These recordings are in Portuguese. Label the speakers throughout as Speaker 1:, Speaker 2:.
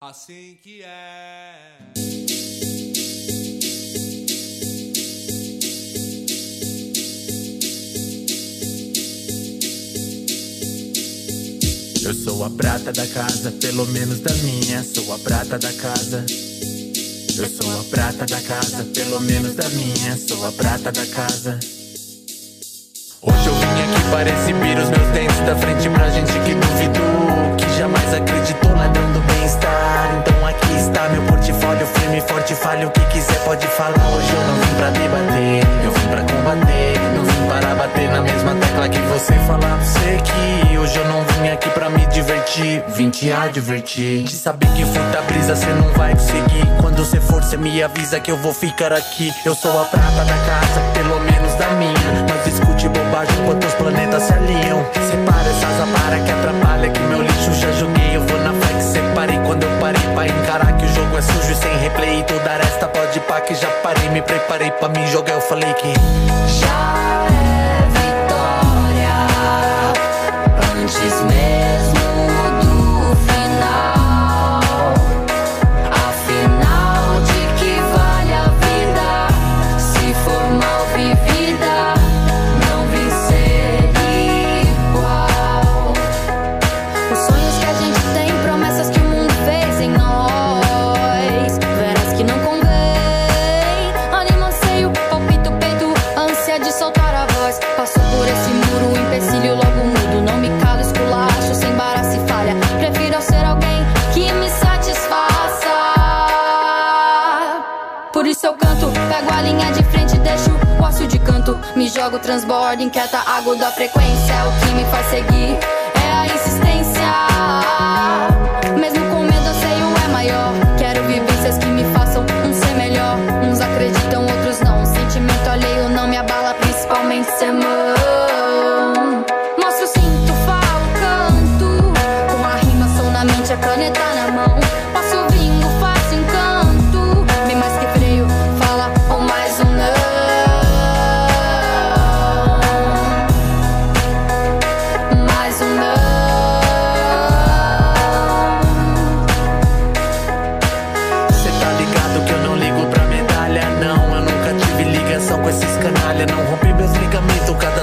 Speaker 1: Assim que é.
Speaker 2: Eu sou a prata da casa, pelo menos da minha, sou a prata da casa. Eu sou a prata da casa, pelo menos da minha, sou a prata da casa. Hoje eu vim aqui para exibir os meus dentes da frente pra gente que duvidou, forte, fale o que quiser, pode falar. Hoje eu não vim pra debater, eu vim pra combater, não vim para bater na mesma tecla que você falar você que hoje eu não vim aqui pra me divertir, vim te advertir. De saber que furta brisa cê não vai conseguir. Quando cê for, cê me avisa que eu vou ficar aqui. Eu sou a prata da casa, pelo menos da minha. Mas discute bobagem enquanto os planetas se alinham. Separa essas aparas que atrapalha, que meu lixo já que já parei, me preparei pra me jogar. Eu falei que
Speaker 3: Já Por isso eu canto, pego a linha de frente e deixo o osso de canto. Me jogo, transbordo, inquieta, aguda frequência. É o que me faz seguir é a insistência. Mesmo com medo, anseio é maior. Quero vivências que me façam um ser melhor. Uns acreditam, outros não. Sentimento alheio não me abala, principalmente ser mão. Mostro, sinto, falo, canto. Com a rima, som na mente, a caneta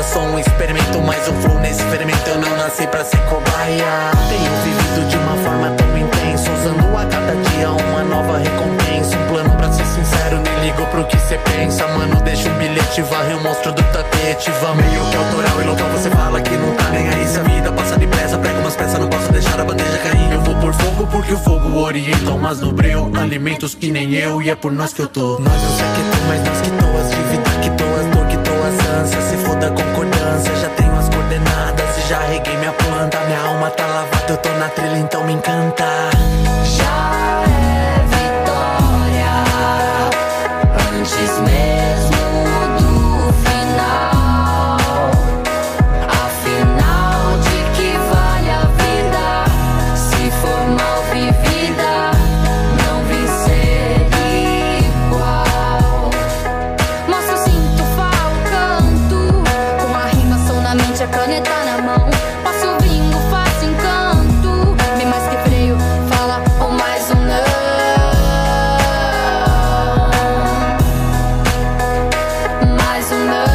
Speaker 2: som um experimento. Mais um flow nesse fermento, eu não nasci pra ser cobaia. Tenho vivido de uma forma tão intensa, usando a cada dia uma nova recompensa. Um plano pra ser sincero, nem ligo pro que cê pensa. Mano, deixa um bilhete, varre o monstro do tapete. Vamos meio que autoral e local, você fala que não tá nem aí. Se a vida passa depressa, prega umas peças, não posso deixar a bandeja cair. Eu vou por fogo porque o fogo orienta, mas no breu. Alimentos que nem eu, e é por nós que eu tô. Nós não sei que tô, mas nós que tô. As mudança. Se foda a concordância, já tenho as coordenadas. E já reguei minha planta. Minha alma tá lavada, eu tô na trilha, então me encanta. Já love.